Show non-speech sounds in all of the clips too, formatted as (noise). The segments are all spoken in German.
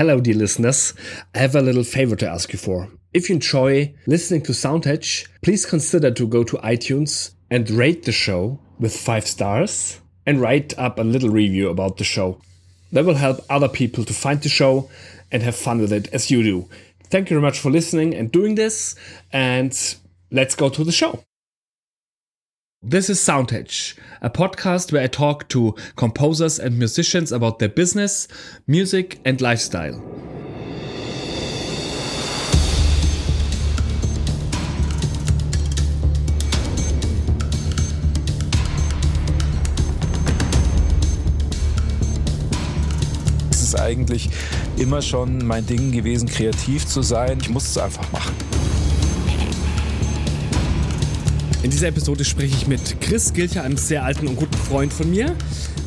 Hello, dear listeners. I have a little favor to ask you for. If you enjoy listening to Soundedge, please consider to go to iTunes and rate the show with five stars and write up a little review about the show. That will help other people to find the show and have fun with it as you do. Thank you very much for listening and doing this, and let's go to the show. This is Soundedge, a podcast where I talk to composers and musicians about their business, music, and lifestyle. Es ist eigentlich immer schon mein Ding gewesen, kreativ zu sein. Ich muss es einfach machen. In dieser Episode spreche ich mit Chris Gilcher, einem sehr alten und guten Freund von mir,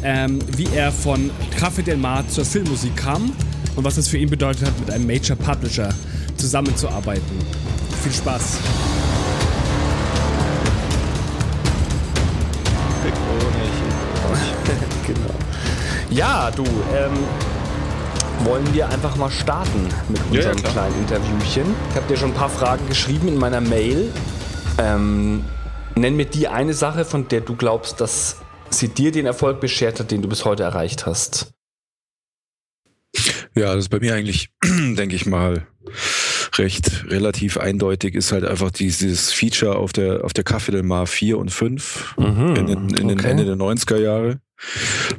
ähm, wie er von Café Del Mar zur Filmmusik kam und was es für ihn bedeutet hat, mit einem Major Publisher zusammenzuarbeiten. Viel Spaß! (laughs) genau. Ja, du, ähm, wollen wir einfach mal starten mit unserem ja, kleinen Interviewchen. Ich habe dir schon ein paar Fragen geschrieben in meiner Mail. Ähm, nenn mir die eine Sache, von der du glaubst, dass sie dir den Erfolg beschert hat, den du bis heute erreicht hast. Ja, das ist bei mir eigentlich, (clears throat) denke ich mal, recht relativ eindeutig ist halt einfach dieses Feature auf der auf der Café Del Mar 4 und 5 Mhm, in, den, in den okay. Ende der 90er Jahre,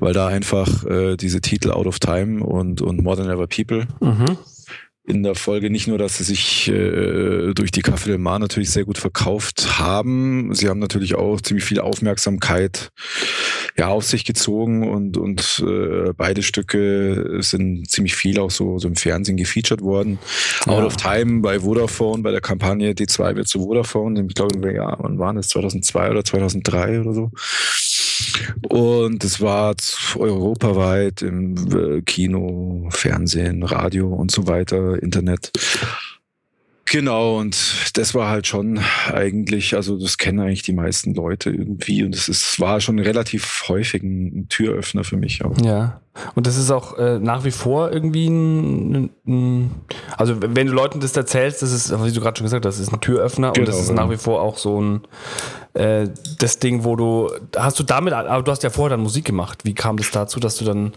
weil da einfach äh, diese Titel Out of Time und und More Than Ever People Mhm. In der Folge nicht nur, dass sie sich äh, durch die Café Del Mar natürlich sehr gut verkauft haben, sie haben natürlich auch ziemlich viel Aufmerksamkeit ja auf sich gezogen und und äh, beide Stücke sind ziemlich viel auch so, so im Fernsehen gefeatured worden. Ja. Out of Time bei Vodafone, bei der Kampagne D2 wird zu Vodafone, ich glaube, ja, wann waren das? 2002 oder 2003 oder so. Und es war europaweit im äh, Kino, Fernsehen, Radio und so weiter, Internet. Genau, und das war halt schon eigentlich, also das kennen eigentlich die meisten Leute irgendwie und es ist, war schon relativ häufig ein Türöffner für mich auch. Ja. Und das ist auch äh, nach wie vor irgendwie ein, ein, also wenn du Leuten das erzählst, das ist, wie du gerade schon gesagt hast, das ist ein Türöffner und Genau, das ist ja. nach wie vor auch so ein äh, das Ding, wo du hast du damit, aber du hast ja vorher dann Musik gemacht. Wie kam das dazu, dass du dann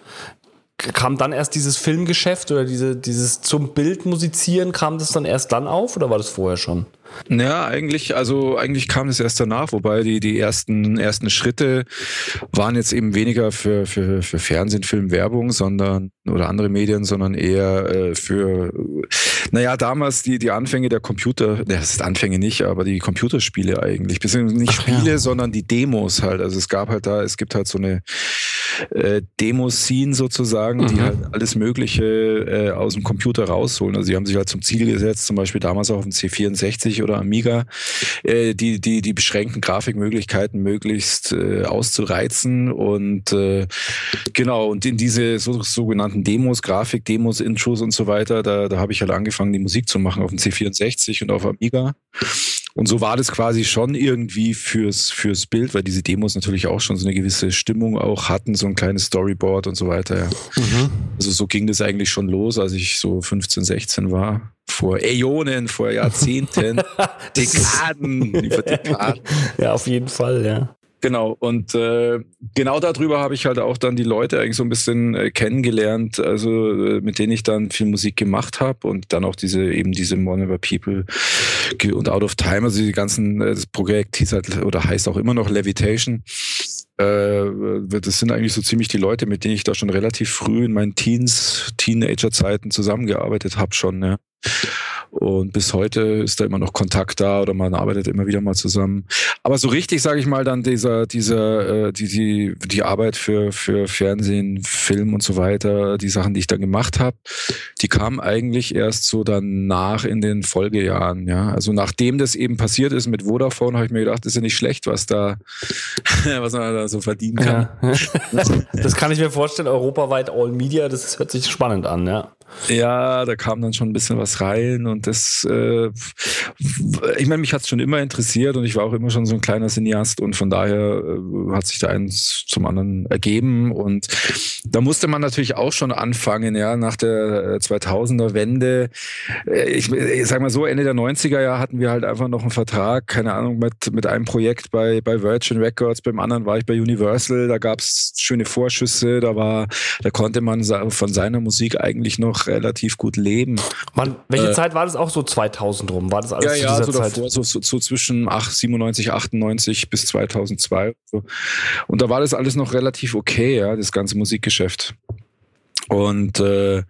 kam dann erst dieses Filmgeschäft oder diese, dieses zum Bild musizieren, kam das dann erst dann auf oder war das vorher schon? Ja, eigentlich, also eigentlich kam es erst danach, wobei die, die ersten, ersten Schritte waren jetzt eben weniger für, für, für Fernsehen, Film, Werbung, sondern oder andere Medien, sondern eher äh, für, naja, damals die, die Anfänge der Computer, das ist Anfänge nicht, aber die Computerspiele eigentlich. Beziehungsweise nicht Ach ja. Spiele, sondern die Demos halt. Also es gab halt da, es gibt halt so eine äh, Demo-Scene sozusagen, die Mhm. halt alles Mögliche äh, aus dem Computer rausholen. Also die haben sich halt zum Ziel gesetzt, zum Beispiel damals auch auf dem C64 oder Amiga, äh, die, die, die beschränkten Grafikmöglichkeiten möglichst äh, auszureizen und äh, genau, und in diese so, sogenannten Demos, Grafik-Demos, Intros und so weiter, da, da habe ich halt angefangen, die Musik zu machen auf dem C64 und auf Amiga. Und so war das quasi schon irgendwie fürs, fürs Bild, weil diese Demos natürlich auch schon so eine gewisse Stimmung auch hatten, so ein kleines Storyboard und so weiter. Ja. Also so ging das eigentlich schon los, als ich so 15, 16 war. Vor Äonen, vor Jahrzehnten, (laughs) Dekaden, über Dekaden. (laughs) Ja, auf jeden Fall, ja. Genau, und äh, genau darüber habe ich halt auch dann die Leute eigentlich so ein bisschen äh, kennengelernt, also äh, mit denen ich dann viel Musik gemacht habe und dann auch diese eben diese More Never People und Out of Time, also die ganzen, äh, das Projekt hieß halt oder heißt auch immer noch Levitation. Äh, das sind eigentlich so ziemlich die Leute, mit denen ich da schon relativ früh in meinen Teens, Teenager-Zeiten zusammengearbeitet habe schon, ja. Und bis heute ist da immer noch Kontakt da oder man arbeitet immer wieder mal zusammen. Aber so richtig, sage ich mal, dann dieser, dieser, äh, die, die, die Arbeit für, für Fernsehen, Film und so weiter, die Sachen, die ich dann gemacht habe, die kamen eigentlich erst so danach in den Folgejahren, ja. Also nachdem das eben passiert ist mit Vodafone, habe ich mir gedacht, das ist ja nicht schlecht, was da, (laughs) was man da so verdienen kann. Ja. (laughs) Das kann ich mir vorstellen, europaweit All Media, das hört sich spannend an, ja. Ja, da kam dann schon ein bisschen was rein und das, äh, ich meine, mich hat es schon immer interessiert und ich war auch immer schon so ein kleiner Cineast und von daher äh, hat sich da eins zum anderen ergeben und da musste man natürlich auch schon anfangen, ja, nach der 2000er äh, Wende. Äh, ich, ich sag mal so, Ende der 90er Jahre hatten wir halt einfach noch einen Vertrag, keine Ahnung, mit, mit einem Projekt bei, bei Virgin Records, beim anderen war ich bei Universal, da gab es schöne Vorschüsse, da war, da konnte man von seiner Musik eigentlich noch relativ gut leben. Man, welche äh, Zeit war das auch so 2000 rum? War das alles ja, zu ja, so Zeit? Davor, so, so, so zwischen 8, 97, 98 bis 2002. So. Und da war das alles noch relativ okay, ja, das ganze Musikgeschäft. Und äh,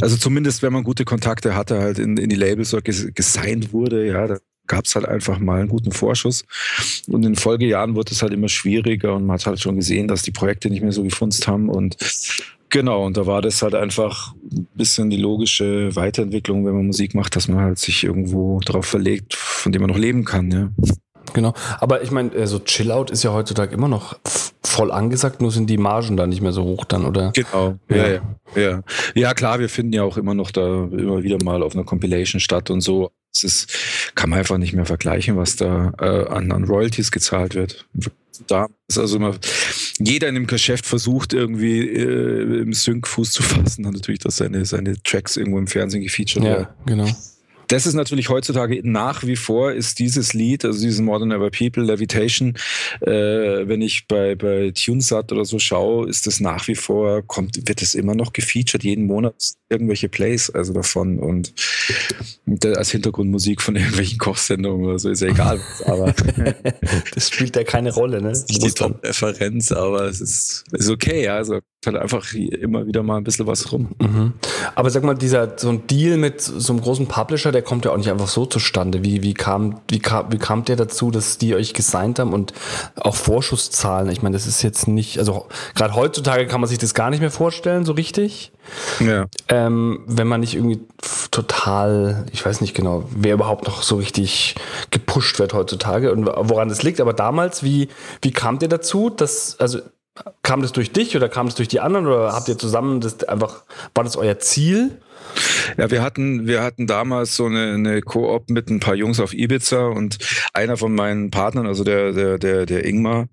also zumindest, wenn man gute Kontakte hatte, halt in, in die Labels oder gesigned wurde, ja, da gab es halt einfach mal einen guten Vorschuss. Und in den Folgejahren wurde es halt immer schwieriger und man hat halt schon gesehen, dass die Projekte nicht mehr so gefunzt haben. Und genau, und da war das halt einfach ein bisschen die logische Weiterentwicklung, wenn man Musik macht, dass man halt sich irgendwo darauf verlegt, von dem man noch leben kann, ja. Genau, aber ich meine, so also Chillout ist ja heutzutage immer noch voll angesagt, nur sind die Margen da nicht mehr so hoch dann, oder? Genau, ja, ja. Ja, ja klar, wir finden ja auch immer noch da immer wieder mal auf einer Compilation statt und so. Es ist, kann man einfach nicht mehr vergleichen, was da äh, an, an Royalties gezahlt wird. Da ist also immer, jeder in dem Geschäft versucht irgendwie äh, im Sync Fuß zu fassen, dann natürlich, dass seine, seine Tracks irgendwo im Fernsehen gefeatured werden. Ja, genau das ist natürlich heutzutage nach wie vor ist dieses Lied, also dieses Modern Ever People, Levitation, äh, wenn ich bei, bei TuneSat oder so schaue, ist das nach wie vor, kommt, wird es immer noch gefeatured, jeden Monat irgendwelche Plays also davon und, als Hintergrundmusik von (laughs) irgendwelchen Kochsendungen oder so, ist ja egal. aber (laughs) das spielt ja keine Rolle, ne? Das ist die Top-Referenz, aber es ist, ist okay, ja. Also halt einfach immer wieder mal ein bisschen was rum. Mhm. Aber sag mal, dieser so ein Deal mit so einem großen Publisher, der kommt ja auch nicht einfach so zustande. Wie, wie, kam, wie, kam, wie kam der dazu, dass die euch gesigned haben und auch Vorschusszahlen? Ich meine, das ist jetzt nicht, also gerade heutzutage kann man sich das gar nicht mehr vorstellen, so richtig. Ja. Ähm, wenn man nicht irgendwie total, ich weiß nicht genau, wer überhaupt noch so richtig gepusht wird heutzutage und woran das liegt. Aber damals, wie, wie kam der dazu, dass, also Kam das durch dich oder kam das durch die anderen oder habt ihr zusammen das einfach, war das euer Ziel? Ja, wir hatten, wir hatten damals so eine, Koop mit ein paar Jungs auf Ibiza und einer von meinen Partnern, also der, der, der, der Ingmar,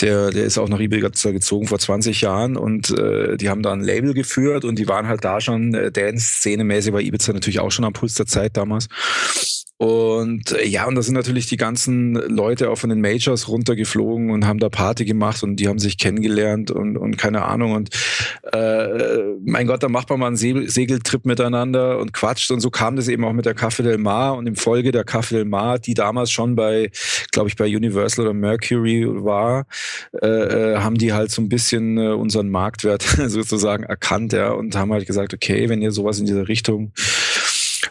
der, der ist auch nach Ibiza gezogen vor 20 Jahren und äh, die haben da ein Label geführt und die waren halt da schon äh, Dance-Szene-mäßig bei Ibiza natürlich auch schon am Puls der Zeit damals. Und äh, ja, und da sind natürlich die ganzen Leute auch von den Majors runtergeflogen und haben da Party gemacht und die haben sich kennengelernt und, und keine Ahnung. Und äh, mein Gott, da macht man mal einen Segeltrip miteinander und quatscht. Und so kam das eben auch mit der Café del Mar und im Folge der Café del Mar, die damals schon bei, glaube ich, bei Universal oder Mercury war, äh, äh, haben die halt so ein bisschen äh, unseren Marktwert (laughs) sozusagen erkannt, ja, und haben halt gesagt, okay, wenn ihr sowas in dieser Richtung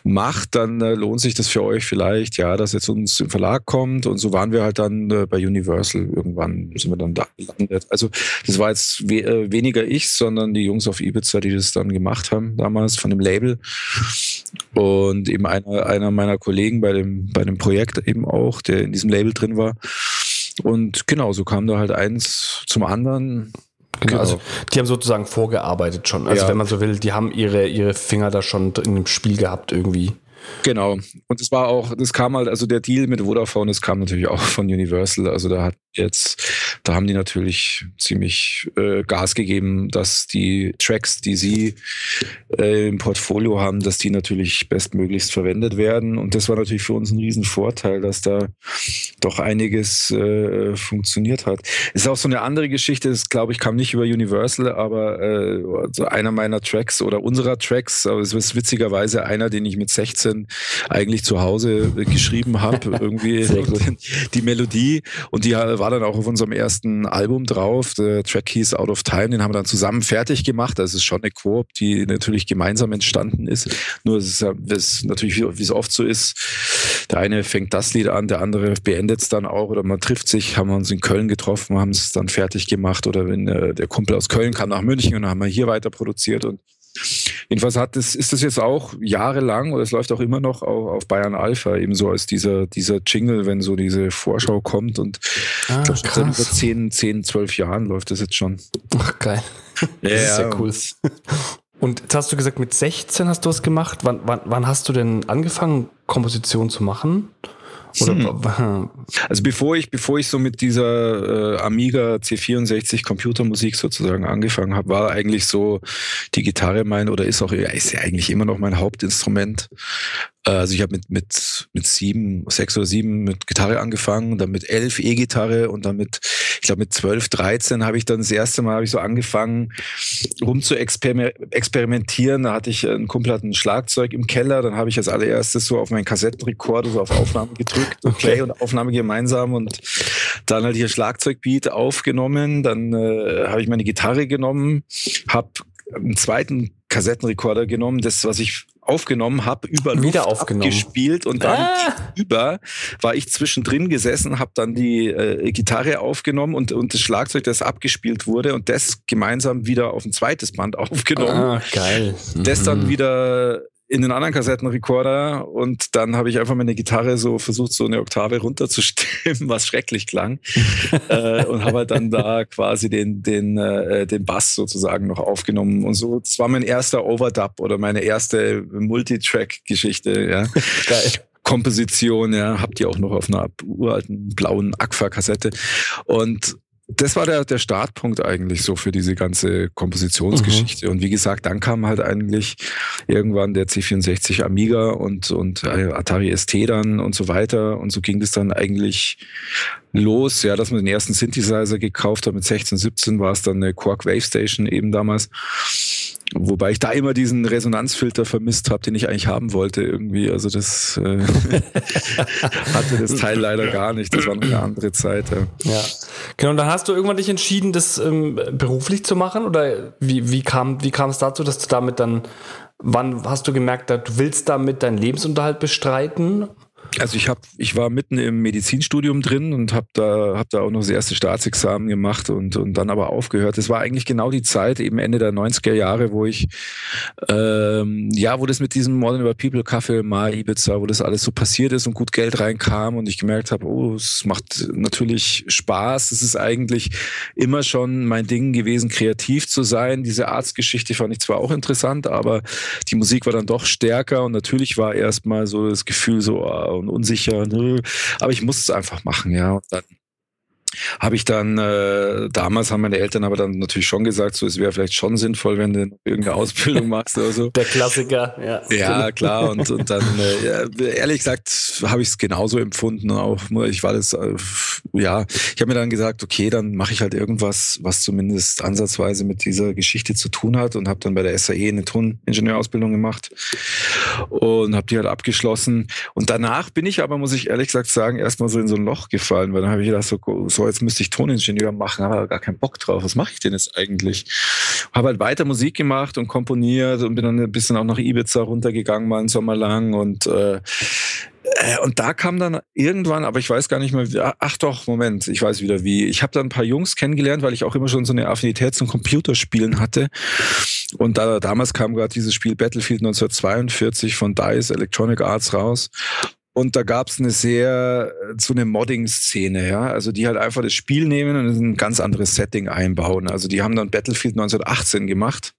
macht, dann äh, lohnt sich das für euch vielleicht, ja, dass jetzt uns im Verlag kommt. Und so waren wir halt dann äh, bei Universal. Irgendwann sind wir dann da gelandet. Also das war jetzt we äh, weniger ich, sondern die Jungs auf Ibiza, die das dann gemacht haben, damals von dem Label. Und eben einer, einer meiner Kollegen bei dem, bei dem Projekt eben auch, der in diesem Label drin war. Und genau, so kam da halt eins zum anderen. Genau. Also die haben sozusagen vorgearbeitet schon. Also ja. wenn man so will, die haben ihre, ihre Finger da schon in dem Spiel gehabt irgendwie. Genau. Und es war auch, das kam halt, also der Deal mit Vodafone, das kam natürlich auch von Universal. Also da hat jetzt, da haben die natürlich ziemlich äh, Gas gegeben, dass die Tracks, die sie äh, im Portfolio haben, dass die natürlich bestmöglichst verwendet werden. Und das war natürlich für uns ein Riesenvorteil, dass da doch einiges äh, funktioniert hat. Ist auch so eine andere Geschichte, das glaube ich kam nicht über Universal, aber äh, also einer meiner Tracks oder unserer Tracks, aber es ist witzigerweise einer, den ich mit 16 eigentlich zu Hause geschrieben habe, (laughs) irgendwie die Melodie und die war dann auch auf unserem ersten Album drauf. Der Track hieß Out of Time, den haben wir dann zusammen fertig gemacht. Das ist schon eine Koop, die natürlich gemeinsam entstanden ist. Nur es ist, es natürlich, wie es oft so ist, der eine fängt das Lied an, der andere beendet es dann auch oder man trifft sich, haben wir uns in Köln getroffen, haben es dann fertig gemacht oder wenn äh, der Kumpel aus Köln kam nach München und dann haben wir hier weiter produziert und Jedenfalls hat das, ist das jetzt auch jahrelang oder es läuft auch immer noch auf, auf Bayern Alpha, eben so als dieser, dieser Jingle, wenn so diese Vorschau kommt. Und ah, ich glaube, seit über 10, 10, 12 Jahren läuft das jetzt schon. Ach, geil. Ja, das ist ja cool. Und jetzt hast du gesagt, mit 16 hast du es gemacht. Wann, wann, wann hast du denn angefangen, Komposition zu machen? Oder hm. Also bevor ich, bevor ich so mit dieser äh, Amiga C64 Computermusik sozusagen angefangen habe, war eigentlich so die Gitarre mein oder ist auch ist ja eigentlich immer noch mein Hauptinstrument. Also ich habe mit, mit, mit sieben, sechs oder sieben mit Gitarre angefangen, dann mit elf E-Gitarre und dann mit, ich glaube mit zwölf, dreizehn habe ich dann das erste Mal habe ich so angefangen, rum zu experimentieren. Da hatte ich einen Kumpel hat ein Schlagzeug im Keller, dann habe ich als allererstes so auf meinen Kassettenrekorder so auf Aufnahme gedrückt, (laughs) okay. Play und Aufnahme gemeinsam und dann halt hier Schlagzeugbeat aufgenommen, dann äh, habe ich meine Gitarre genommen, habe einen zweiten Kassettenrekorder genommen, das, was ich aufgenommen habe, über Luft Wieder aufgenommen. gespielt und dann ah. über war ich zwischendrin gesessen, habe dann die äh, Gitarre aufgenommen und, und das Schlagzeug, das abgespielt wurde und das gemeinsam wieder auf ein zweites Band aufgenommen. Ah, geil. Das dann mhm. wieder in den anderen Kassettenrekorder und dann habe ich einfach meine Gitarre so versucht, so eine Oktave runterzustimmen, (laughs) was schrecklich klang. (laughs) äh, und habe halt dann da quasi den, den, äh, den Bass sozusagen noch aufgenommen. Und so, das war mein erster Overdub oder meine erste Multitrack-Geschichte. Ja. (laughs) Geil. Komposition, ja, habt ihr auch noch auf einer uralten blauen Aqua-Kassette. Und das war der, der Startpunkt eigentlich so für diese ganze Kompositionsgeschichte. Mhm. Und wie gesagt, dann kam halt eigentlich irgendwann der C64 Amiga und, und äh, Atari ST dann und so weiter. Und so ging das dann eigentlich los, ja, dass man den ersten Synthesizer gekauft hat mit 16, 17 war es dann eine Quark Wave Station eben damals. Wobei ich da immer diesen Resonanzfilter vermisst habe, den ich eigentlich haben wollte irgendwie. Also das äh, (laughs) hatte das Teil leider gar nicht. Das war noch eine andere Zeit. Ja. ja. Genau, und dann hast du irgendwann dich entschieden, das ähm, beruflich zu machen? Oder wie, wie, kam, wie kam es dazu, dass du damit dann, wann hast du gemerkt, du willst damit deinen Lebensunterhalt bestreiten? Also ich habe, ich war mitten im Medizinstudium drin und habe da, hab da auch noch das erste Staatsexamen gemacht und, und dann aber aufgehört. Das war eigentlich genau die Zeit, eben Ende der 90er Jahre, wo ich, ähm, ja, wo das mit diesem Modern Over People Kaffee, Mal, Ibiza, wo das alles so passiert ist und gut Geld reinkam und ich gemerkt habe, oh, es macht natürlich Spaß. Es ist eigentlich immer schon mein Ding gewesen, kreativ zu sein. Diese Arztgeschichte fand ich zwar auch interessant, aber die Musik war dann doch stärker und natürlich war erstmal so das Gefühl so, oh, und unsicher. Ne? Aber ich muss es einfach machen, ja. Und dann habe ich dann, äh, damals haben meine Eltern aber dann natürlich schon gesagt, so es wäre vielleicht schon sinnvoll, wenn du irgendeine Ausbildung machst oder so. (laughs) Der Klassiker, ja. Ja, klar. Und, und dann, äh, ja, ehrlich gesagt, habe ich es genauso empfunden. Auch ich war das, äh, ja, ich habe mir dann gesagt, okay, dann mache ich halt irgendwas, was zumindest ansatzweise mit dieser Geschichte zu tun hat und habe dann bei der SAE eine Toningenieurausbildung gemacht und habe die halt abgeschlossen. Und danach bin ich aber, muss ich ehrlich gesagt sagen, erstmal so in so ein Loch gefallen, weil dann habe ich gedacht, so, so jetzt müsste ich Toningenieur machen, aber gar keinen Bock drauf. Was mache ich denn jetzt eigentlich? Habe halt weiter Musik gemacht und komponiert und bin dann ein bisschen auch nach Ibiza runtergegangen, mal einen Sommer lang und äh, und da kam dann irgendwann, aber ich weiß gar nicht mehr, ach doch, Moment, ich weiß wieder wie. Ich habe dann ein paar Jungs kennengelernt, weil ich auch immer schon so eine Affinität zum Computerspielen hatte. Und da, damals kam gerade dieses Spiel Battlefield 1942 von DICE Electronic Arts raus. Und da gab es eine sehr, so eine Modding-Szene, ja. Also die halt einfach das Spiel nehmen und ein ganz anderes Setting einbauen. Also die haben dann Battlefield 1918 gemacht.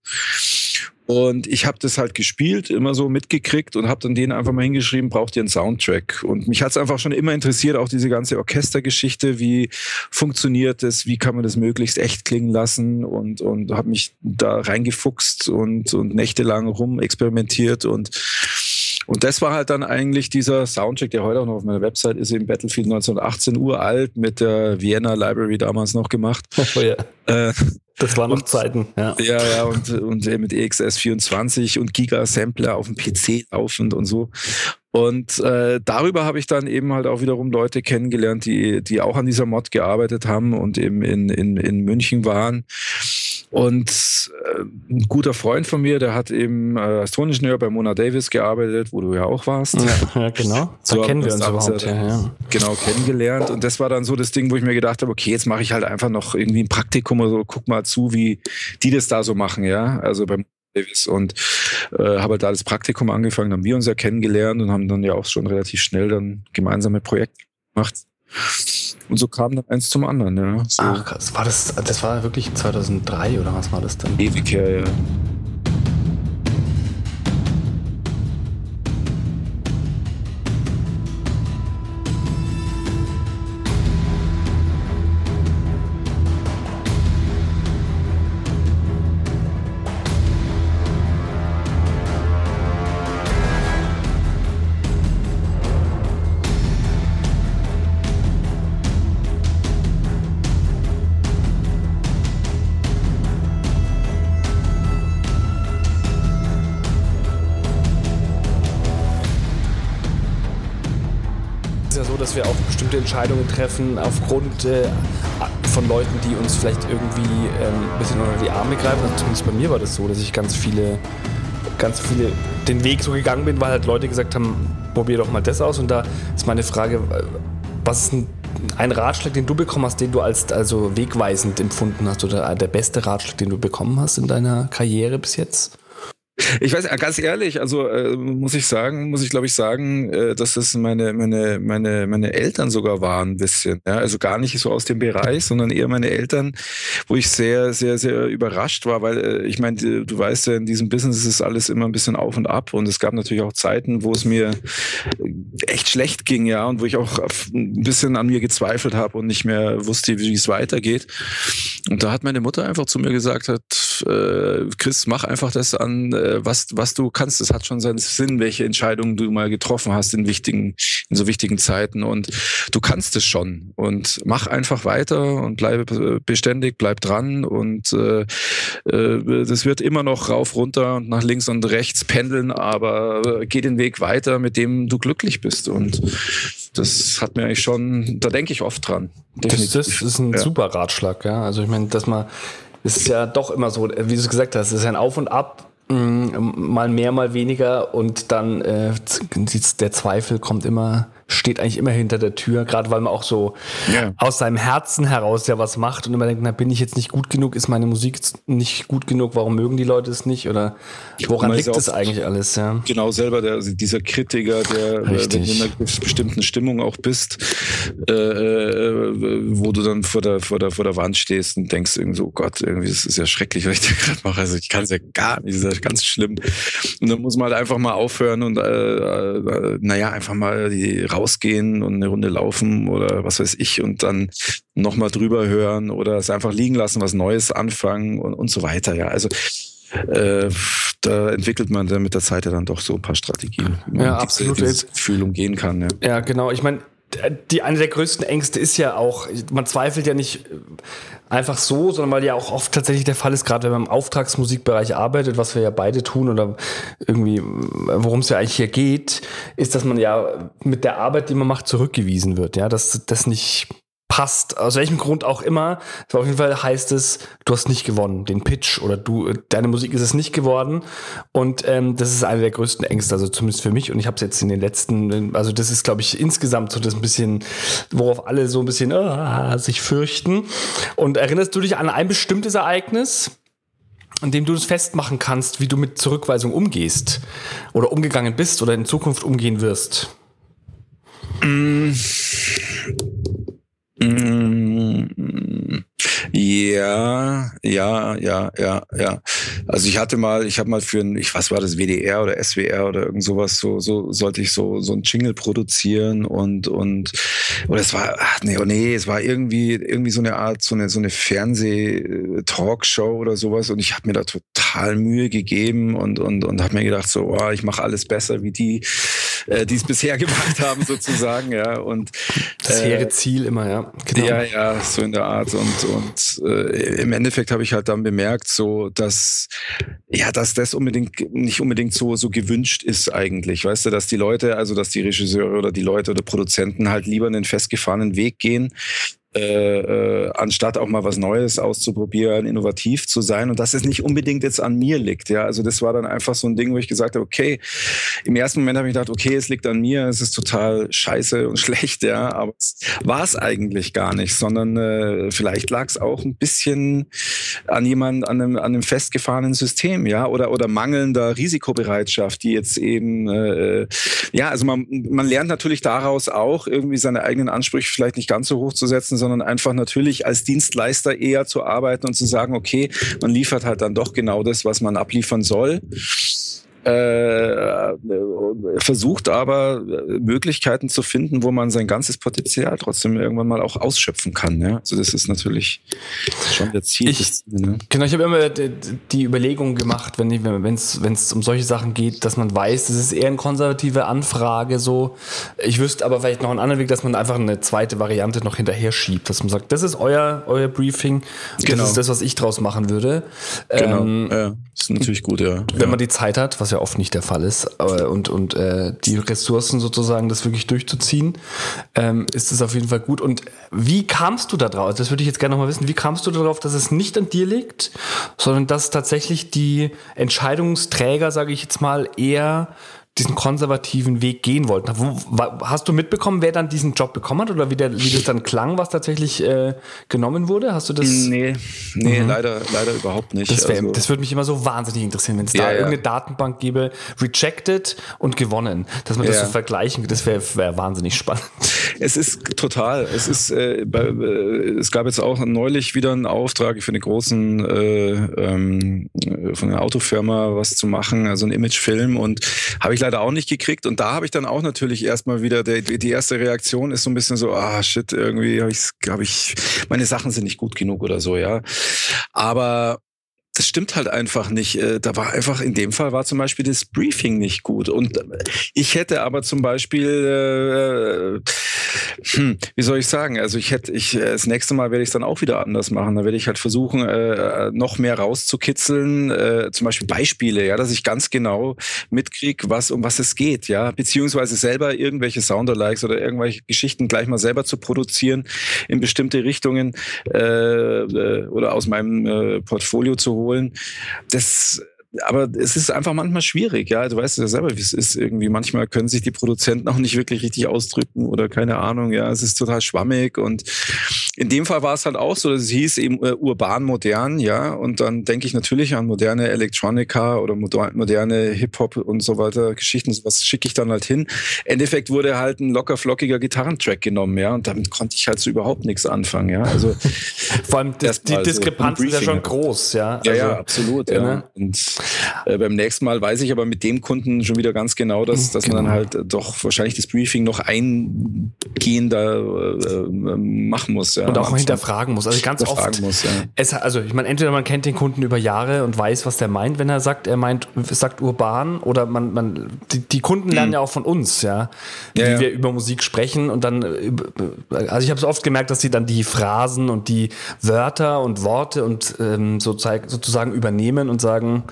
Und ich habe das halt gespielt, immer so mitgekriegt und habe dann denen einfach mal hingeschrieben, braucht ihr einen Soundtrack? Und mich hat es einfach schon immer interessiert, auch diese ganze Orchestergeschichte, wie funktioniert das, wie kann man das möglichst echt klingen lassen und, und habe mich da reingefuchst und, und nächtelang rum experimentiert und und das war halt dann eigentlich dieser Soundtrack, der heute auch noch auf meiner Website ist, im Battlefield 1918 uralt mit der Vienna Library damals noch gemacht. (laughs) Oh ja. Äh, das waren noch und, Zeiten, ja. Ja, ja, und, und mit EXS 24 und Giga-Sampler auf dem PC laufend und so. Und äh, darüber habe ich dann eben halt auch wiederum Leute kennengelernt, die, die auch an dieser Mod gearbeitet haben und eben in, in, in München waren. Und äh, ein guter Freund von mir, der hat eben als Toningenieur bei Mona Davis gearbeitet, wo du ja auch warst. Ja, ja genau. So da kennen wir uns überhaupt. Ja, ja. Genau, kennengelernt. Und das war dann so das Ding, wo ich mir gedacht habe, okay, jetzt mache ich halt einfach noch irgendwie ein Praktikum oder so, guck mal zu, wie die das da so machen, ja. Also beim Davis und äh, habe halt da das Praktikum angefangen, haben wir uns ja kennengelernt und haben dann ja auch schon relativ schnell dann gemeinsame Projekte gemacht. Und so kam dann eins zum anderen, ja. So. Ach, krass. War das, das war wirklich 2003 oder was war das denn? Ewig her, ja. Bestimmte Entscheidungen treffen aufgrund äh, von Leuten, die uns vielleicht irgendwie ähm, ein bisschen unter die Arme greifen. Also zumindest bei mir war das so, dass ich ganz viele, ganz viele den Weg so gegangen bin, weil halt Leute gesagt haben, probier doch mal das aus. Und da ist meine Frage, äh, was ist ein, ein Ratschlag, den du bekommen hast, den du als also wegweisend empfunden hast oder der beste Ratschlag, den du bekommen hast in deiner Karriere bis jetzt? Ich weiß, ganz ehrlich, also äh, muss ich sagen, muss ich glaube ich sagen, äh, dass das meine, meine, meine, meine Eltern sogar waren ein bisschen. Ja? Also gar nicht so aus dem Bereich, sondern eher meine Eltern, wo ich sehr, sehr, sehr überrascht war, weil äh, ich meine, du weißt ja, in diesem Business ist alles immer ein bisschen auf und ab und es gab natürlich auch Zeiten, wo es mir echt schlecht ging, ja, und wo ich auch ein bisschen an mir gezweifelt habe und nicht mehr wusste, wie es weitergeht. Und da hat meine Mutter einfach zu mir gesagt, hat, äh, Chris, mach einfach das an, äh, was, was du kannst. Es hat schon seinen Sinn, welche Entscheidungen du mal getroffen hast in wichtigen, in so wichtigen Zeiten. Und du kannst es schon. Und mach einfach weiter und bleibe beständig, bleib dran. Und äh, äh, das wird immer noch rauf, runter und nach links und rechts pendeln, aber geh den Weg weiter, mit dem du glücklich bist. Und das hat mir eigentlich schon, da denke ich oft dran. Das, das, ist ein ja. super Ratschlag, ja. Also ich meine, dass man, es ist ja doch immer so, wie du es gesagt hast, es ist ein Auf und Ab Mm, mal mehr, mal weniger und dann äh, der Zweifel kommt immer steht eigentlich immer hinter der Tür, gerade weil man auch so yeah. aus seinem Herzen heraus ja was macht und immer denkt, na, bin ich jetzt nicht gut genug, ist meine Musik nicht gut genug, warum mögen die Leute es nicht oder woran liegt das eigentlich alles, ja? Genau, selber der, also dieser Kritiker, der, wenn du in einer bestimmten Stimmung auch bist, äh, äh, wo du dann vor der, vor der, vor der Wand stehst und denkst irgendwie so, oh Gott, irgendwie, das ist ja schrecklich, was ich da gerade mache, also ich kann es ja gar nicht, das ist ja ganz schlimm. Und dann muss man halt einfach mal aufhören und, äh, äh, naja, einfach mal die raus rausgehen und eine Runde laufen oder was weiß ich und dann nochmal drüber hören oder es einfach liegen lassen, was Neues anfangen und, und so weiter. Ja, also äh, da entwickelt man dann mit der Zeit ja dann doch so ein paar Strategien, wie man ja, absolut. dieses Gefühl umgehen kann. Ja, ja genau. Ich meine, die eine der größten Ängste ist ja auch, man zweifelt ja nicht einfach so, sondern weil ja auch oft tatsächlich der Fall ist, gerade wenn man im Auftragsmusikbereich arbeitet, was wir ja beide tun oder irgendwie, worum es ja eigentlich hier geht, ist, dass man ja mit der Arbeit, die man macht, zurückgewiesen wird. Ja, dass das nicht passt, aus welchem Grund auch immer. Auf jeden Fall heißt es, du hast nicht gewonnen, den Pitch oder du, deine Musik ist es nicht geworden. Und ähm, das ist eine der größten Ängste, also zumindest für mich. Und ich habe es jetzt in den letzten, also das ist, glaube ich, insgesamt so das ein bisschen, worauf alle so ein bisschen uh, sich fürchten. Und erinnerst du dich an ein bestimmtes Ereignis? an dem du das festmachen kannst, wie du mit Zurückweisung umgehst oder umgegangen bist oder in Zukunft umgehen wirst? Mm. Mm, ja, ja, ja, ja, ja. Also ich hatte mal, ich habe mal für ein, ich was war das, WDR oder SWR oder irgend sowas, so, so sollte ich so so ein Jingle produzieren und und oder es war, ach nee, oh nee, es war irgendwie irgendwie so eine Art, so eine so eine Fernseh-Talkshow oder sowas und ich habe mir da total Mühe gegeben und und und habe mir gedacht so, oh, ich mache alles besser wie die äh, die es bisher (laughs) gemacht haben, sozusagen, ja. Und das äh, hehre Ziel immer, ja. Genau. Ja, ja, so in der Art. Und, und äh, im Endeffekt habe ich halt dann bemerkt, so dass ja, dass das unbedingt nicht unbedingt so so gewünscht ist eigentlich, weißt du, dass die Leute, also dass die Regisseure oder die Leute oder Produzenten halt lieber einen festgefahrenen Weg gehen, äh, äh, anstatt auch mal was Neues auszuprobieren, innovativ zu sein und dass es nicht unbedingt jetzt an mir liegt. Ja, also das war dann einfach so ein Ding, wo ich gesagt habe, okay, im ersten Moment habe ich gedacht, okay, es liegt an mir, es ist total scheiße und (laughs) schlecht, ja, aber war es eigentlich gar nicht, sondern äh, vielleicht lag es auch ein bisschen an jemand, an einem, an einem festgefahrenen System, ja, oder oder mangelnder Risikobereitschaft, die jetzt eben, äh, ja, also man man lernt natürlich daraus auch irgendwie seine eigenen Ansprüche vielleicht nicht ganz so hoch zu setzen sondern einfach natürlich als Dienstleister eher zu arbeiten und zu sagen, okay, man liefert halt dann doch genau das, was man abliefern soll äh, versucht aber äh, Möglichkeiten zu finden, wo man sein ganzes Potenzial trotzdem irgendwann mal auch ausschöpfen kann. Ja? Also das ist natürlich schon der Ziel. Ich, ne? Genau, ich habe immer die Überlegung gemacht, wenn es um solche Sachen geht, dass man weiß, das ist eher eine konservative Anfrage so. Ich wüsste aber vielleicht noch einen anderen Weg, dass man einfach eine zweite Variante noch hinterher schiebt, dass man sagt, das ist euer, euer Briefing, das genau. ist das, was ich draus machen würde. Genau, ähm, ja, das ist natürlich gut, ja. Wenn ja. man die Zeit hat, was ja oft nicht der Fall ist. Und, und äh, äh, die Ressourcen sozusagen, das wirklich durchzuziehen, ähm, ist es auf jeden Fall gut. Und wie kamst du da drauf? Das würde ich jetzt gerne nochmal wissen. Wie kamst du darauf, dass es nicht an dir liegt, sondern dass tatsächlich die Entscheidungsträger, sage ich jetzt mal, eher diesen konservativen Weg gehen wollten. Hast du mitbekommen, wer dann diesen Job bekommen hat oder wie, der, wie das dann klang, was tatsächlich äh, genommen wurde? Hast du das? Nee, nee mhm. leider, leider überhaupt nicht. Das, wär, also, das würde mich immer so wahnsinnig interessieren, wenn es ja, da ja. irgendeine Datenbank gäbe, rejected und gewonnen, dass man das ja. so vergleichen Das wäre wär wahnsinnig spannend. Es ist total. Es ist, äh, bei, äh, es gab jetzt auch neulich wieder einen Auftrag für eine großen, äh, ähm, von einer Autofirma was zu machen, also ein Imagefilm und habe ich leider auch nicht gekriegt. Und da habe ich dann auch natürlich erstmal wieder, der, die erste Reaktion ist so ein bisschen so, ah shit, irgendwie habe ich, hab ich, meine Sachen sind nicht gut genug oder so, ja. Aber das stimmt halt einfach nicht. Äh, da war einfach, in dem Fall war zum Beispiel das Briefing nicht gut. Und ich hätte aber zum Beispiel, äh, hm, wie soll ich sagen, also ich hätte, ich, äh, das nächste Mal werde ich es dann auch wieder anders machen. Da werde ich halt versuchen, äh, noch mehr rauszukitzeln, äh, zum Beispiel Beispiele, ja, dass ich ganz genau mitkriege, was, um was es geht, ja, beziehungsweise selber irgendwelche Soundalikes oder irgendwelche Geschichten gleich mal selber zu produzieren in bestimmte Richtungen äh, äh oder aus meinem äh, Portfolio zu holen holen. Das aber es ist einfach manchmal schwierig, ja. Du weißt ja selber, wie es ist. Irgendwie manchmal können sich die Produzenten auch nicht wirklich richtig ausdrücken oder keine Ahnung, ja. Es ist total schwammig und in dem Fall war es halt auch so, dass es hieß eben äh, urban modern, ja. Und dann denke ich natürlich an moderne Electronica oder moderne Hip-Hop und so weiter Geschichten. Was schicke ich dann halt hin? Endeffekt wurde halt ein locker flockiger Gitarrentrack genommen, ja. Und damit konnte ich halt so überhaupt nichts anfangen, ja. Also (laughs) vor allem die, die Diskrepanz so ist ja schon groß, ja. Ja, also, ja, absolut, ja. Ne? Und äh, beim nächsten Mal weiß ich aber mit dem Kunden schon wieder ganz genau, dass, dass genau. man dann genau. halt doch wahrscheinlich das Briefing noch eingehender äh, machen muss. Ja, und auch hinterfragen muss. Also ganz oft. Muss, ja. es, also ich meine, entweder man kennt den Kunden über Jahre und weiß, was der meint, wenn er sagt, er meint, sagt urban oder man, man die, die Kunden lernen hm. ja auch von uns, ja, ja wie ja. wir über Musik sprechen und dann, äh, also ich habe es oft gemerkt, dass sie dann die Phrasen und die Wörter und Worte und ähm, sozusagen übernehmen und sagen,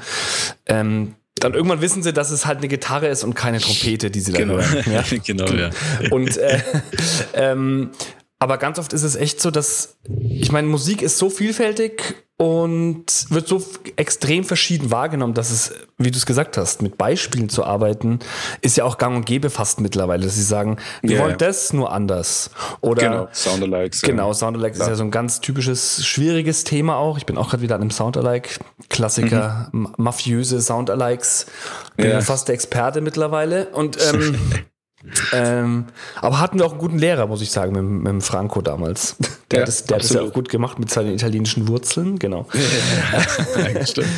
ähm, dann irgendwann wissen sie, dass es halt eine Gitarre ist und keine Trompete, die sie da genau. hören. Ja? (laughs) genau, ja. Und äh, (laughs) ähm, aber ganz oft ist es echt so, dass ich meine, Musik ist so vielfältig und wird so extrem verschieden wahrgenommen, dass es, wie du es gesagt hast, mit Beispielen zu arbeiten, ist ja auch gang und gäbe fast mittlerweile, dass sie sagen, wir yeah, wollen ja. das nur anders. Oder genau, Soundalikes. Genau, ja. Soundalikes ist ja so ein ganz typisches, schwieriges Thema auch. Ich bin auch gerade wieder an einem Soundalike, Klassiker, mhm. mafiöse Soundalikes. Bin ja. fast der Experte mittlerweile. Und ähm, (laughs) Ähm, aber hatten wir auch einen guten Lehrer, muss ich sagen, mit, mit dem Franco damals. Der, ja, hat, das, der hat das ja auch gut gemacht mit seinen italienischen Wurzeln, genau. Ja, (laughs) stimmt.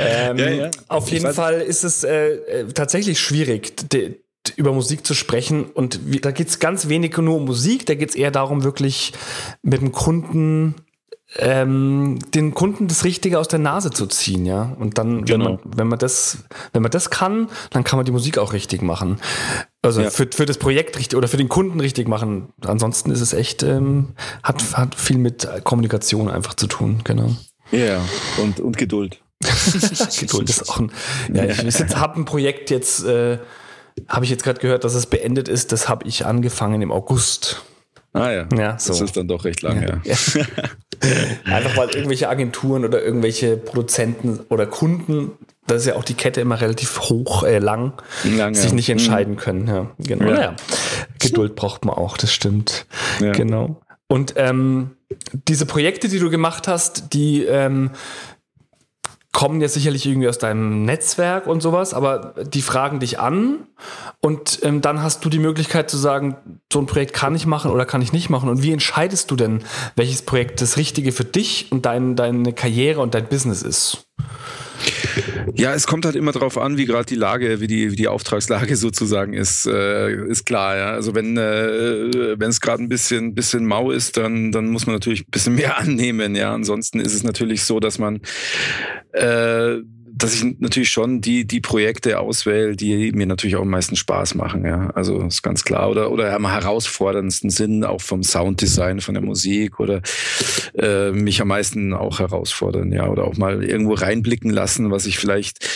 ähm, ja. Auf jeden weiß. Fall ist es äh, äh, tatsächlich schwierig, de, über Musik zu sprechen. Und wie, da geht es ganz wenig nur um Musik, da geht es eher darum, wirklich mit dem Kunden ähm, den Kunden das Richtige aus der Nase zu ziehen, ja. Und dann, genau. wenn, man, wenn man das, wenn man das kann, dann kann man die Musik auch richtig machen. Also ja. für, für das Projekt richtig oder für den Kunden richtig machen. Ansonsten ist es echt, ähm, hat, hat viel mit Kommunikation einfach zu tun, genau. Ja, und, und Geduld. (laughs) Geduld ist auch ein. Ja, ich (laughs) habe ein Projekt jetzt, äh, habe ich jetzt gerade gehört, dass es beendet ist. Das habe ich angefangen im August. Ah ja. ja so. Das ist dann doch recht lang, ja. ja. (laughs) (laughs) Einfach weil irgendwelche Agenturen oder irgendwelche Produzenten oder Kunden, das ist ja auch die Kette immer relativ hoch, äh, lang, lang sich nicht entscheiden mhm. können. Ja, genau. Ja. ja. Geduld braucht man auch, das stimmt. Ja. Genau. Und ähm, diese Projekte, die du gemacht hast, die ähm, kommen ja sicherlich irgendwie aus deinem Netzwerk und sowas, aber die fragen dich an und ähm, dann hast du die Möglichkeit zu sagen, so ein Projekt kann ich machen oder kann ich nicht machen. Und wie entscheidest du denn, welches Projekt das Richtige für dich und dein, deine Karriere und dein Business ist? Ja, es kommt halt immer darauf an, wie gerade die Lage, wie die, wie die Auftragslage (laughs) sozusagen ist, äh, ist klar. Ja? Also wenn äh, es gerade ein bisschen bisschen mau ist, dann dann muss man natürlich ein bisschen (laughs) mehr annehmen. Ja, ansonsten ist es natürlich so, dass man äh, dass ich natürlich schon die, die Projekte auswähle, die mir natürlich auch am meisten Spaß machen, ja. Also ist ganz klar. Oder, oder am herausforderndsten Sinn, auch vom Sounddesign, von der Musik oder äh, mich am meisten auch herausfordern, ja. Oder auch mal irgendwo reinblicken lassen, was ich vielleicht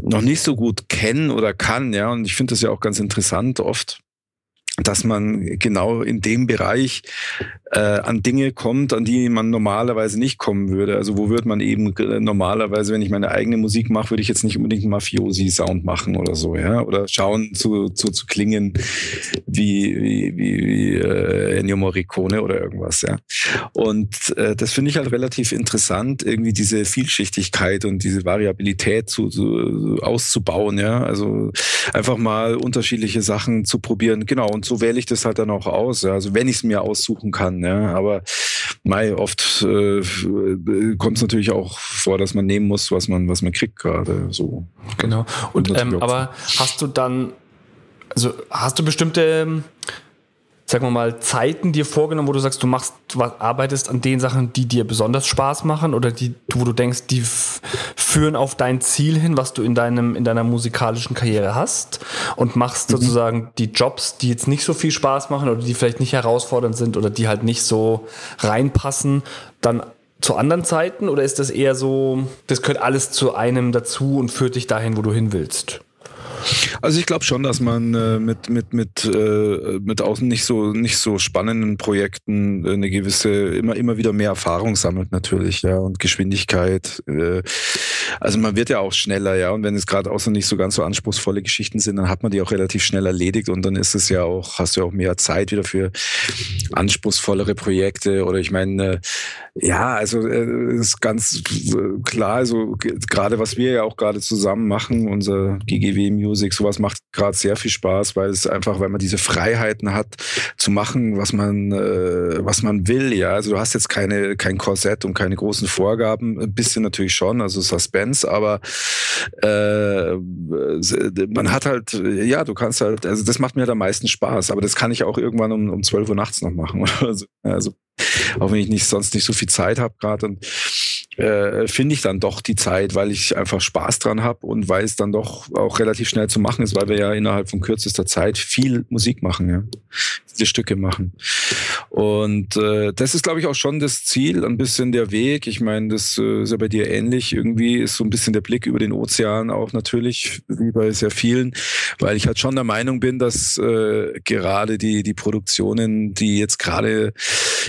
noch nicht so gut kenne oder kann, ja. Und ich finde das ja auch ganz interessant oft dass man genau in dem Bereich äh, an Dinge kommt, an die man normalerweise nicht kommen würde. Also wo würde man eben normalerweise, wenn ich meine eigene Musik mache, würde ich jetzt nicht unbedingt Mafiosi-Sound machen oder so, ja, oder schauen zu, zu, zu klingen wie, wie, wie, wie äh, Ennio Morricone oder irgendwas, ja. Und äh, das finde ich halt relativ interessant, irgendwie diese Vielschichtigkeit und diese Variabilität zu, zu, auszubauen, ja. Also einfach mal unterschiedliche Sachen zu probieren, genau. Und so wähle ich das halt dann auch aus, ja. Also wenn ich es mir aussuchen kann. Ja, aber mei, oft äh, kommt es natürlich auch vor, dass man nehmen muss, was man, was man kriegt gerade. So. Genau. Und ähm, aber hast du dann, also hast du bestimmte sagen wir mal, Zeiten dir vorgenommen, wo du sagst, du machst, du arbeitest an den Sachen, die dir besonders Spaß machen oder die, wo du denkst, die führen auf dein Ziel hin, was du in deinem, in deiner musikalischen Karriere hast und machst mhm. sozusagen die Jobs, die jetzt nicht so viel Spaß machen oder die vielleicht nicht herausfordernd sind oder die halt nicht so reinpassen, dann zu anderen Zeiten oder ist das eher so, das gehört alles zu einem dazu und führt dich dahin, wo du hin willst? Also ich glaube schon, dass man äh, mit mit mit äh, mit außen nicht so nicht so spannenden Projekten äh, eine gewisse immer immer wieder mehr Erfahrung sammelt natürlich ja und Geschwindigkeit. Äh, also man wird ja auch schneller ja und wenn es gerade außen nicht so ganz so anspruchsvolle Geschichten sind, dann hat man die auch relativ schnell erledigt und dann ist es ja auch hast du ja auch mehr Zeit wieder für anspruchsvollere Projekte oder ich meine äh, ja also äh, ist ganz klar also gerade was wir ja auch gerade zusammen machen unser GGW Music sowas macht gerade sehr viel Spaß, weil es einfach, weil man diese Freiheiten hat, zu machen, was man, äh, was man will. Ja, also du hast jetzt keine, kein Korsett und keine großen Vorgaben. Ein bisschen natürlich schon, also Suspense, aber äh, man hat halt, ja, du kannst halt, also das macht mir halt am meisten Spaß, aber das kann ich auch irgendwann um, um 12 Uhr nachts noch machen. (laughs) also, also auch wenn ich nicht sonst nicht so viel Zeit habe gerade und äh, finde ich dann doch die Zeit, weil ich einfach Spaß dran habe und weil es dann doch auch relativ schnell zu machen ist, weil wir ja innerhalb von kürzester Zeit viel Musik machen, ja, viele Stücke machen. Und äh, das ist, glaube ich, auch schon das Ziel, ein bisschen der Weg. Ich meine, das äh, ist ja bei dir ähnlich. Irgendwie ist so ein bisschen der Blick über den Ozean auch natürlich, wie bei sehr vielen, weil ich halt schon der Meinung bin, dass äh, gerade die, die Produktionen, die jetzt gerade,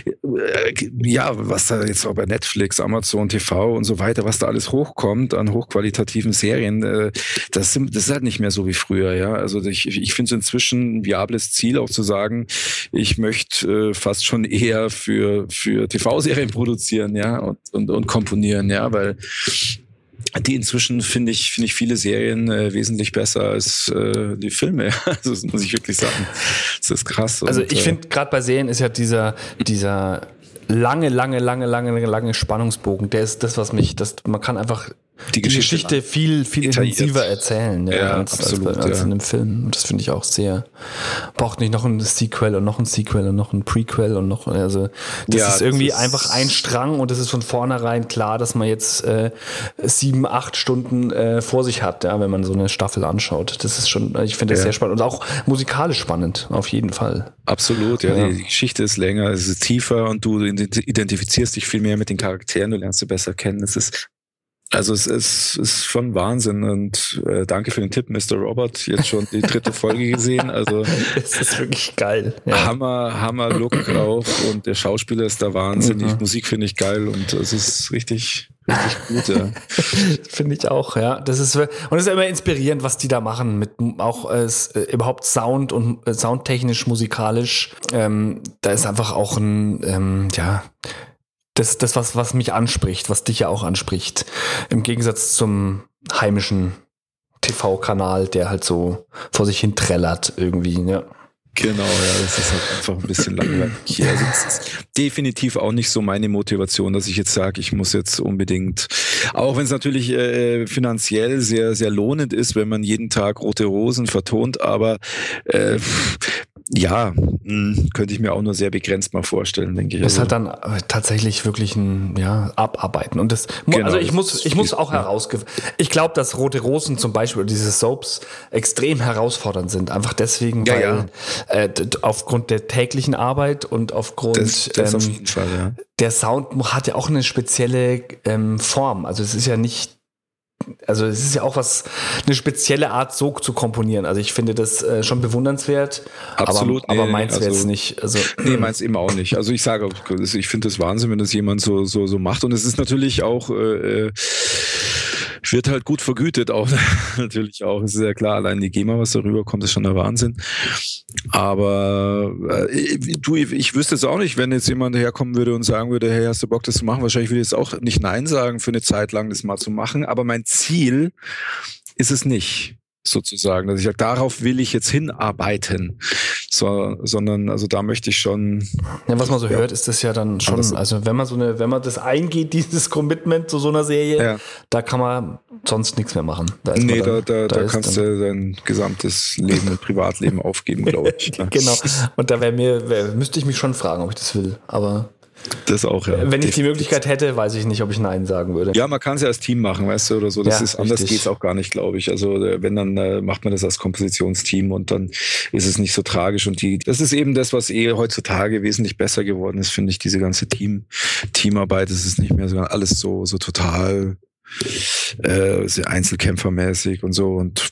äh, ja, was da jetzt auch bei Netflix, Amazon, TV und so weiter, was da alles hochkommt an hochqualitativen Serien, äh, das, sind, das ist halt nicht mehr so wie früher. Ja, also ich, ich finde es inzwischen ein viables Ziel, auch zu sagen, ich möchte äh, fast schon eher für für TV-Serien produzieren, ja und, und und komponieren, ja, weil die inzwischen finde ich finde ich viele Serien äh, wesentlich besser als äh, die Filme. (laughs) Also das muss ich wirklich sagen. Das ist krass. Also ich finde gerade bei Serien ist ja dieser dieser lange, lange, lange, lange, lange Spannungsbogen. Der ist das, was mich, das, man kann einfach die Geschichte, die Geschichte viel, viel intensiver erzählen, ja, ja als, absolut, als, als ja. in einem Film. Und das finde ich auch sehr, braucht nicht noch ein Sequel und noch ein Sequel und noch ein Prequel und noch, also, das ist irgendwie das ist einfach ein Strang und es ist von vornherein klar, dass man jetzt äh, sieben, acht Stunden äh, vor sich hat, ja, wenn man so eine Staffel anschaut. Das ist schon, ich finde das sehr spannend und auch musikalisch spannend, auf jeden Fall. Absolut, ja. Die Geschichte ist länger, es ist tiefer und du identifizierst dich viel mehr mit den Charakteren, du lernst sie besser kennen. Es ist also es ist, ist schon Wahnsinn und äh, danke für den Tipp, Mr. Robert. Jetzt schon die dritte Folge gesehen. Also (laughs) es ist wirklich geil. Ja. Hammer, Hammer Look auch und der Schauspieler ist da wahnsinnig. Mhm. Musik finde ich geil und es ist richtig, richtig gut. Ja. (laughs) finde ich auch. Ja, das ist und es ist immer inspirierend, was die da machen mit auch äh, überhaupt Sound und äh, soundtechnisch, musikalisch. Ähm, da ist einfach auch ein ähm, ja das, das was, was mich anspricht, was dich ja auch anspricht. Im Gegensatz zum heimischen TV-Kanal, der halt so vor sich hin trällert irgendwie, ja. Genau, ja, das ist halt einfach ein bisschen langweilig. Also das ist definitiv auch nicht so meine Motivation, dass ich jetzt sage, ich muss jetzt unbedingt, auch wenn es natürlich äh, finanziell sehr, sehr lohnend ist, wenn man jeden Tag rote Rosen vertont, aber äh, ja, mh, könnte ich mir auch nur sehr begrenzt mal vorstellen, denke ich. Ist Also, halt dann äh, tatsächlich wirklich ein ja, Abarbeiten. Und das, Genau, also ich das muss, ist ich muss auch ja. herausge... Ich glaube, dass Rote Rosen zum Beispiel diese Soaps extrem herausfordernd sind. Einfach deswegen, Ja, weil ja. Äh, aufgrund der täglichen Arbeit und aufgrund das, das auf ähm, jeden Fall, der Sound hat ja auch eine spezielle ähm, Form. Also es ist ja nicht, also es ist ja auch was, eine spezielle Art, so zu komponieren. Also ich finde das äh, schon bewundernswert. Absolut, Aber, aber nee, meins wäre also- jetzt nicht. Also, (clears throat) Nee, meins eben auch nicht. Also ich sage, ich finde das Wahnsinn, wenn das jemand so, so, so macht. Und es ist natürlich auch, äh, äh, wird halt gut vergütet auch. (laughs) natürlich auch. Es ist ja klar, allein die GEMA, was darüber kommt, ist schon der Wahnsinn. Aber äh, du, ich wüsste es auch nicht, wenn jetzt jemand herkommen würde und sagen würde, hey, hast du Bock, das zu machen? Wahrscheinlich würde ich jetzt auch nicht Nein sagen, für eine Zeit lang das mal zu machen. Aber mein Ziel ist es nicht sozusagen, dass ich sage, darauf will ich jetzt hinarbeiten, so, sondern also da möchte ich schon Ja, was man so hört, ist das ja dann schon, das- also wenn man so eine, wenn man das eingeht, (laughs) dieses Commitment zu so einer Serie, Ja. da kann man sonst nichts mehr machen. Da Nee, da, dann- da, da ist kannst du dein gesamtes Leben und (laughs) Privatleben aufgeben, glaube ich. ne? Genau. Und da wäre mir, wär, müsste ich mich schon fragen, ob ich das will. Aber Das auch, ja. wenn ich die Möglichkeit hätte, weiß ich nicht, ob ich Nein sagen würde. Ja, man kann es ja als Team machen, weißt du, oder so. Das Ja, ist anders richtig. geht's auch gar nicht, glaube ich. Also äh, wenn dann äh, macht man das als Kompositionsteam und dann ist es nicht so tragisch. Und die, das ist eben das, was eh heutzutage wesentlich besser geworden ist, finde ich. Diese ganze Team Teamarbeit. Es ist nicht mehr so alles so so total äh, sehr einzelkämpfermäßig und so. Und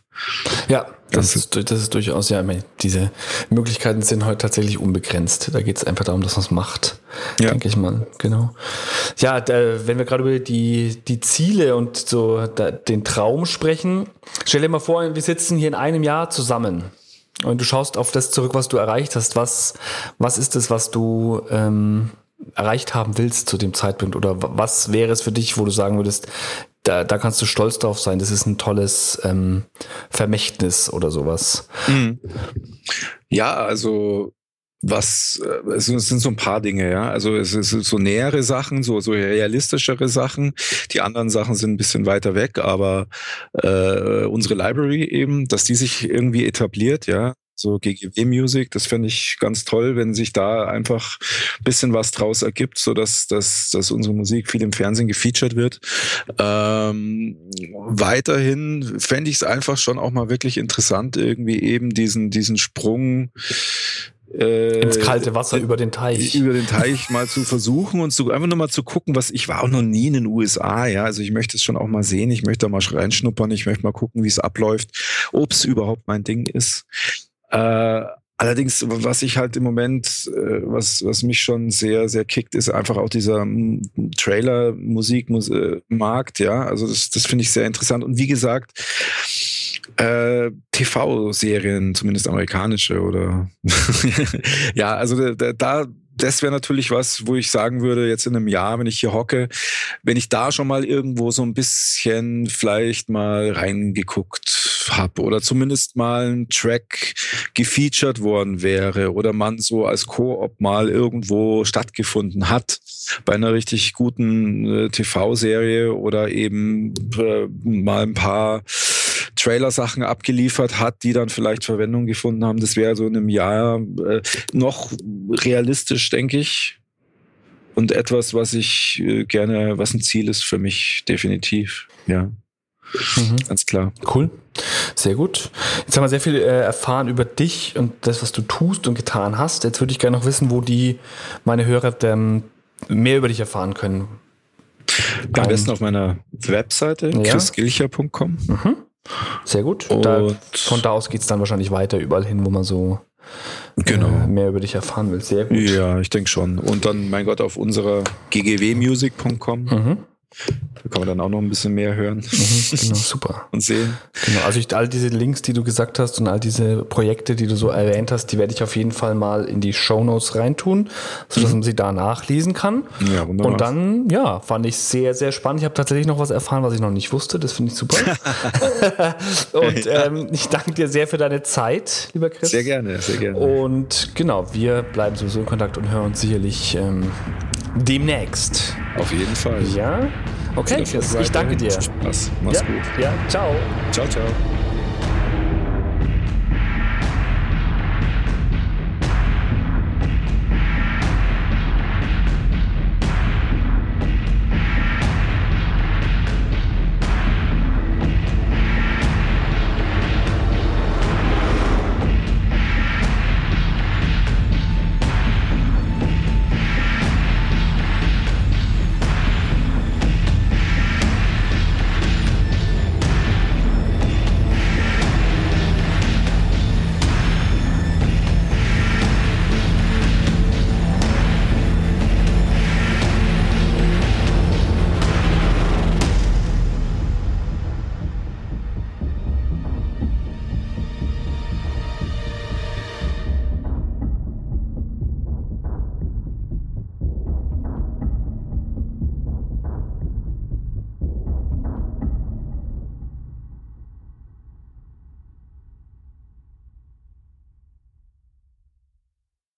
Ja, das, Das ist, das ist durchaus, ja, diese Möglichkeiten sind heute tatsächlich unbegrenzt. Da geht es einfach darum, dass man es macht, Ja. denke ich mal. Genau. Ja, da, wenn wir gerade über die, die Ziele und so da, den Traum sprechen, stell dir mal vor, wir sitzen hier in einem Jahr zusammen und du schaust auf das zurück, was du erreicht hast. Was, was ist es, was du ähm, erreicht haben willst zu dem Zeitpunkt? Oder wa- was wäre es für dich, wo du sagen würdest, da, da kannst du stolz drauf sein, das ist ein tolles ähm, Vermächtnis oder sowas. Ja, also was, äh, es sind sind so ein paar Dinge, ja. Also es ist so nähere Sachen, so, so realistischere Sachen. Die anderen Sachen sind ein bisschen weiter weg, aber äh, unsere Library eben, dass die sich irgendwie etabliert, ja. So GGW Music, das fände ich ganz toll, wenn sich da einfach ein bisschen was draus ergibt, so dass, dass, dass unsere Musik viel im Fernsehen gefeatured wird. Ähm, weiterhin fände ich es einfach schon auch mal wirklich interessant, irgendwie eben diesen, diesen Sprung äh, Ins kalte Wasser über den Teich. über den Teich mal zu versuchen und zu, einfach nur mal zu gucken, was ich war auch noch nie in den USA, ja. Also ich möchte es schon auch mal sehen, ich möchte da mal reinschnuppern, ich möchte mal gucken, wie es abläuft, ob es überhaupt mein Ding ist. Äh, allerdings, was ich halt im Moment, äh, was, was mich schon sehr, sehr kickt, ist einfach auch dieser Trailer-Musik-Markt, ja. Also das, das finde ich sehr interessant. Und wie gesagt, äh, TV-Serien, zumindest amerikanische oder (laughs) ja, also da, da das wäre natürlich was, wo ich sagen würde, jetzt in einem Jahr, wenn ich hier hocke, wenn ich da schon mal irgendwo so ein bisschen vielleicht mal reingeguckt habe oder zumindest mal ein Track gefeatured worden wäre oder man so als Koop mal irgendwo stattgefunden hat bei einer richtig guten äh, TV-Serie oder eben äh, mal ein paar Trailer-Sachen abgeliefert hat, die dann vielleicht Verwendung gefunden haben. Das wäre so in einem Jahr äh, noch realistisch, denke ich. Und etwas, was ich äh, gerne, was ein Ziel ist für mich, definitiv. Ja, Mhm. ganz klar. Cool. Sehr gut. Jetzt haben wir sehr viel äh, erfahren über dich und das, was du tust und getan hast. Jetzt würde ich gerne noch wissen, wo die meine Hörer ähm, mehr über dich erfahren können. Am besten auf meiner Webseite, Ja. chrisgilcher.com. Sehr gut. Da, Und- von da aus geht es dann wahrscheinlich weiter, überall hin, wo man so Genau. äh, mehr über dich erfahren will. Sehr gut. Ja, ich denke schon. Und dann, mein Gott, auf unserer ggwmusic.com. Mhm. Da kann man dann auch noch ein bisschen mehr hören Mhm. Genau, super. (laughs) und sehen. Genau, also ich, all diese Links, die du gesagt hast und all diese Projekte, die du so erwähnt hast, die werde ich auf jeden Fall mal in die Shownotes reintun, sodass man sie da nachlesen kann. Ja, wunderbar. Und dann, ja, fand ich sehr, sehr spannend. Ich habe tatsächlich noch was erfahren, was ich noch nicht wusste. Das finde ich super. (laughs) (laughs) und ähm, ich danke dir sehr für deine Zeit, lieber Chris. Sehr gerne, sehr gerne. Und genau, wir bleiben sowieso in Kontakt und hören uns sicherlich ähm, demnächst. Auf jeden Fall. Ja? Okay, Chris, ich danke dir. Spaß. Mach's Ja, gut. ja, ciao. Ciao, ciao.